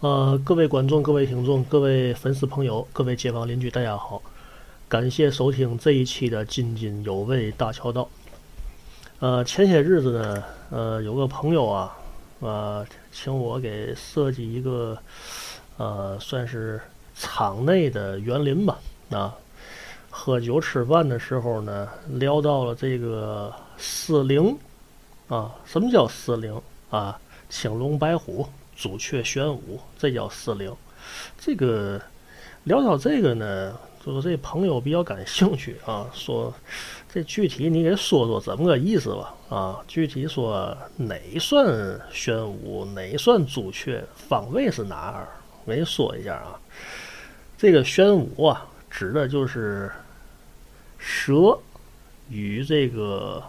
呃，各位观众、各位听众、各位粉丝朋友、各位街坊邻居，大家好！感谢收听这一期的津津有味大桥道。呃，前些日子呢，呃，有个朋友啊，呃，请我给设计一个，呃，算是场内的园林吧。啊，喝酒吃饭的时候呢，聊到了这个四灵啊，什么叫四灵啊？青龙白虎。朱雀玄武，这叫四灵。这个聊到这个呢，就是这朋友比较感兴趣啊，说这具体你给说说怎么个意思吧？啊，具体说哪算玄武，哪算朱雀，方位是哪儿？我给你说一下啊。这个玄武啊，指的就是蛇与这个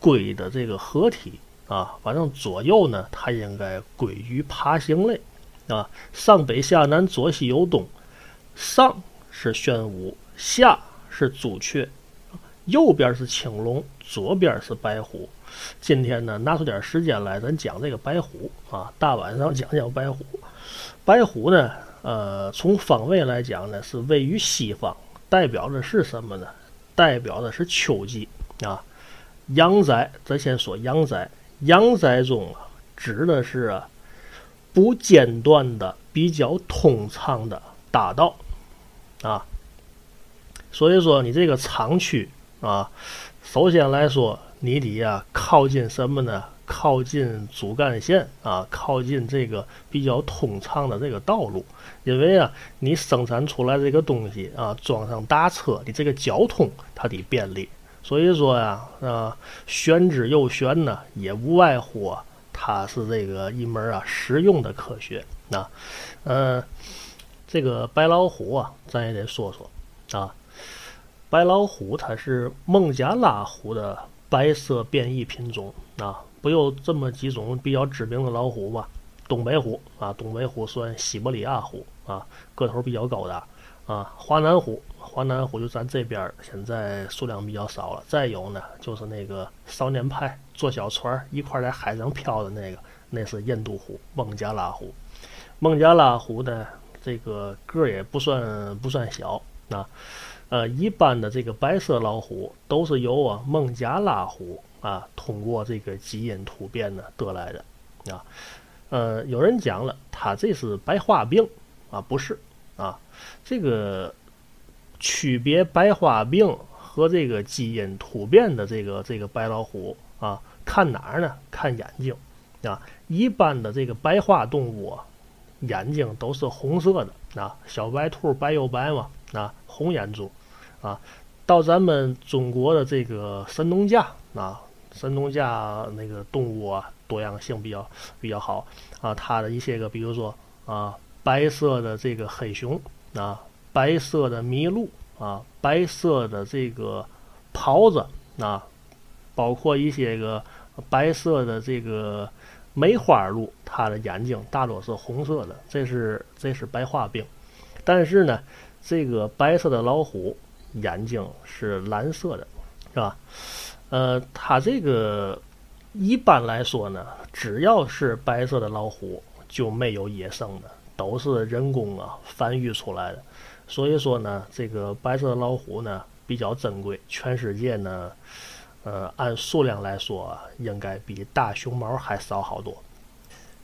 龟的这个合体。啊，反正左右呢，它应该归于爬行类，啊，上北下南左西右东，上是玄武，下是朱雀，右边是青龙，左边是白虎。今天呢，拿出点时间来，咱讲这个白虎啊，大晚上讲讲白虎。白虎呢，呃，从方位来讲呢，是位于西方，代表的是什么呢？代表的是秋季啊，阳宅。咱先说阳宅。阳宅中，指的是啊不间断的、比较通畅的大道啊。所以说，你这个厂区啊，首先来说，你得呀靠近什么呢？靠近主干线啊，靠近这个比较通畅的这个道路。因为啊，你生产出来这个东西啊，装上大车，你这个交通它得便利。所以说呀，啊，玄之又玄呢，也无外乎啊，它是这个一门啊实用的科学啊。呃，这个白老虎啊，咱也得说说啊。白老虎它是孟加拉虎的白色变异品种啊，不有这么几种比较知名的老虎吧？东北虎啊，东北虎算西伯利亚虎啊，个头比较高大啊，华南虎。华南虎就咱这边儿现在数量比较少了。再有呢，就是那个少年派坐小船一块在海上漂的那个，那是印度虎、孟加拉虎。孟加拉虎呢，这个个儿也不算不算小啊。呃，一般的这个白色老虎都是由啊孟加拉虎啊通过这个基因突变呢得来的啊。呃，有人讲了，它这是白化病啊，不是啊，这个。区别白化病和这个基因突变的这个这个白老虎啊，看哪儿呢？看眼睛啊。一般的这个白化动物啊眼睛都是红色的啊，小白兔白又白嘛啊，红眼珠啊。到咱们中国的这个神农架啊，神农架那个动物啊，多样性比较比较好啊。它的一些个，比如说啊，白色的这个黑熊啊。白色的麋鹿啊，白色的这个狍子啊，包括一些个白色的这个梅花鹿，它的眼睛大多是红色的，这是这是白化病。但是呢，这个白色的老虎眼睛是蓝色的，是吧？呃，它这个一般来说呢，只要是白色的老虎就没有野生的，都是人工啊繁育出来的。所以说呢，这个白色老虎呢比较珍贵，全世界呢，呃，按数量来说，应该比大熊猫还少好多。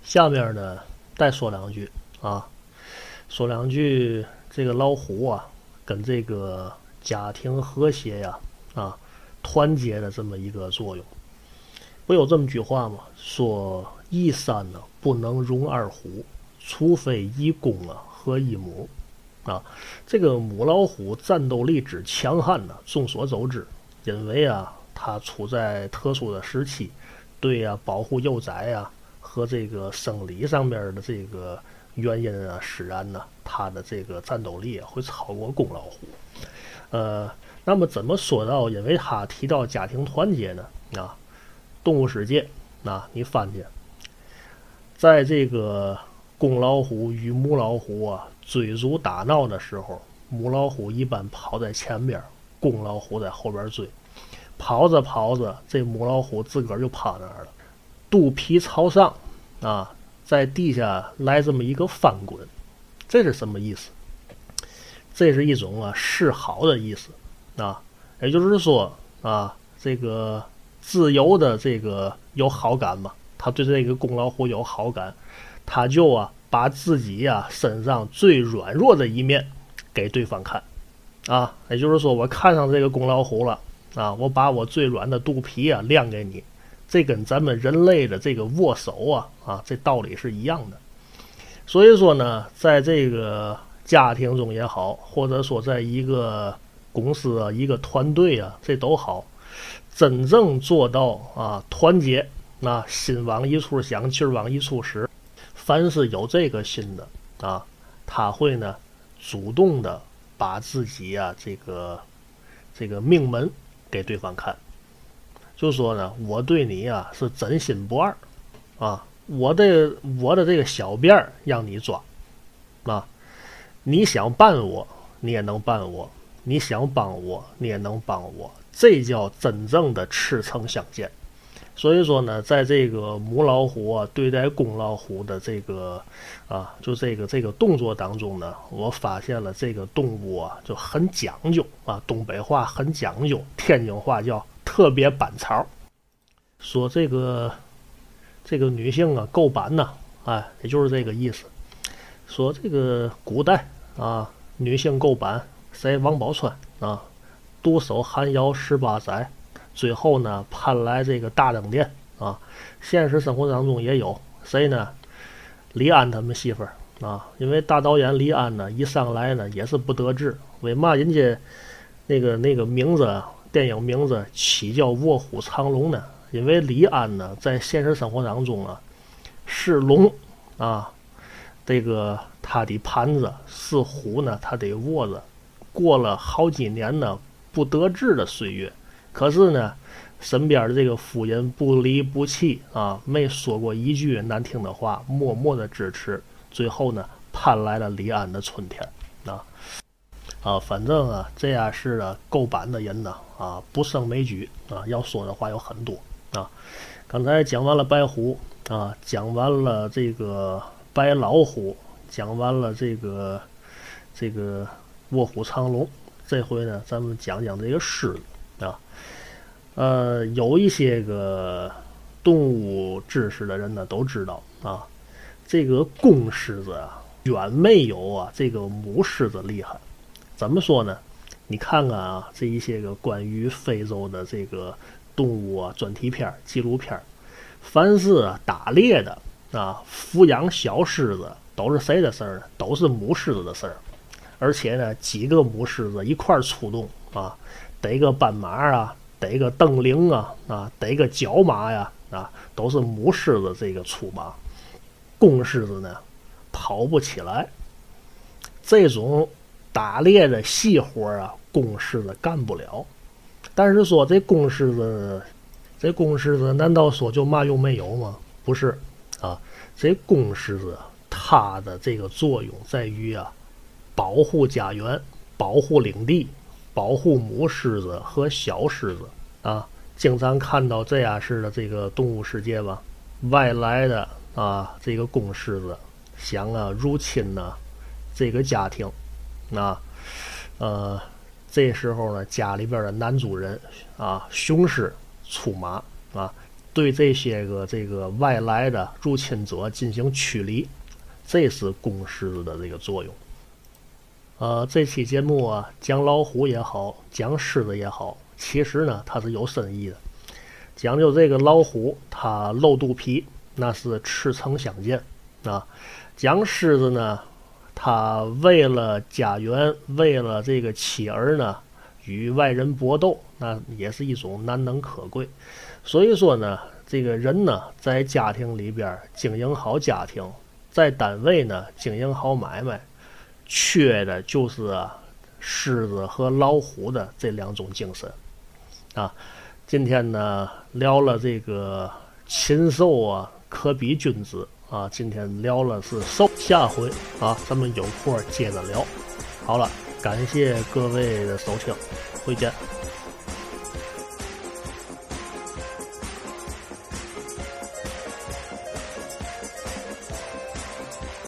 下面呢，再说两句啊，说两句这个老虎啊，跟这个家庭和谐呀，啊，团结的这么一个作用。不有这么句话吗？说一山呢不能容二虎，除非一公啊和一母。啊，这个母老虎战斗力之强悍呢，众所周知。因为啊，它处在特殊的时期，对呀，保护幼崽呀和这个生理上面的这个原因啊使然呢，它的这个战斗力会超过公老虎。呃，那么怎么说到？因为它提到家庭团结呢？啊，动物世界，啊，你翻去，在这个公老虎与母老虎啊。追逐打闹的时候，母老虎一般跑在前边，公老虎在后边追。跑着跑着，这母老虎自个儿就趴那儿了，肚皮朝上，啊，在地下来这么一个翻滚，这是什么意思？这是一种啊示好的意思啊，也就是说啊，这个自由的这个有好感嘛，他对这个公老虎有好感，他就啊把自己呀身上最软弱的一面给对方看啊，也就是说我看上这个公老虎了啊，我把我最软的肚皮啊亮给你，这跟咱们人类的这个握手啊啊这道理是一样的，所以说呢，在这个。家庭中也好，或者说在一个公司啊、一个团队啊，这都好，真正做到啊团结，那心往一处想，劲儿往一处使。凡是有这个心的啊，他会呢主动的把自己啊这个这个命门给对方看，就说呢我对你啊是真心不二啊，我的我的这个小辫儿让你抓啊。你想办我，你也能办我；你想帮我，你也能帮我。这叫真正的赤诚相见。所以说呢，在这个母老虎啊对待公老虎的这个啊，就这个这个动作当中呢，我发现了这个动物啊就很讲究啊，东北话很讲究，天津话叫特别板槽。说这个这个女性啊够板呐，哎，也就是这个意思。说这个古代。啊，女性够板，谁王宝钏啊，独守寒窑十八载，最后呢盼来这个大登殿啊。现实生活当中也有谁呢？李安他们媳妇儿啊，因为大导演李安呢一上来呢也是不得志，为嘛人家那个那个名字电影名字起叫卧虎藏龙呢？因为李安呢在现实生活当中啊是龙啊。这个他的盘子是虎呢，他得握着。过了好几年呢，不得志的岁月，可是呢，身边的这个夫人不离不弃啊，没说过一句难听的话，默默的支持。最后呢，盼来了李安的春天啊啊，反正啊，这样式的够板的人呢啊，不胜枚举啊。要说的话有很多啊。刚才讲完了白虎啊，讲完了这个。白老虎讲完了，这个这个卧虎藏龙，这回呢，咱们讲讲这个狮子啊。呃，有一些个动物知识的人呢，都知道啊，这个公狮子啊，远没有啊这个母狮子厉害。怎么说呢？你看看啊，这一些个关于非洲的这个动物啊专题片、纪录片，凡是打猎的。啊，抚养小狮子都是谁的事儿呢？都是母狮子的事儿，而且呢，几个母狮子一块儿出动啊，逮个斑马啊，逮个瞪羚啊，啊，逮个角马呀，啊，都是母狮子这个出马，公狮子呢跑不起来。这种打猎的细活啊，公狮子干不了。但是说这公狮子，这公狮子难道说就嘛用没有吗？不是。啊，这公狮子它的这个作用在于啊，保护家园、保护领地、保护母狮子和小狮子啊。经常看到这样式的这个动物世界吧，外来的啊这个公狮子想啊入侵呢这个家庭，啊呃这时候呢家里边的男主人啊雄狮出马啊。对这些个这个外来的入侵者进行驱离，这是公狮子的这个作用。呃，这期节目啊，讲老虎也好，讲狮子也好，其实呢它是有深意的。讲究这个老虎，它露肚皮，那是赤诚相见啊；讲狮子呢，它为了家园，为了这个妻儿呢，与外人搏斗，那也是一种难能可贵。所以说呢，这个人呢，在家庭里边经营好家庭，在单位呢经营好买卖，缺的就是狮子和老虎的这两种精神啊。今天呢聊了这个禽兽啊，可比君子啊。今天聊了是兽，下回啊咱们有空接着聊。好了，感谢各位的收听，回见。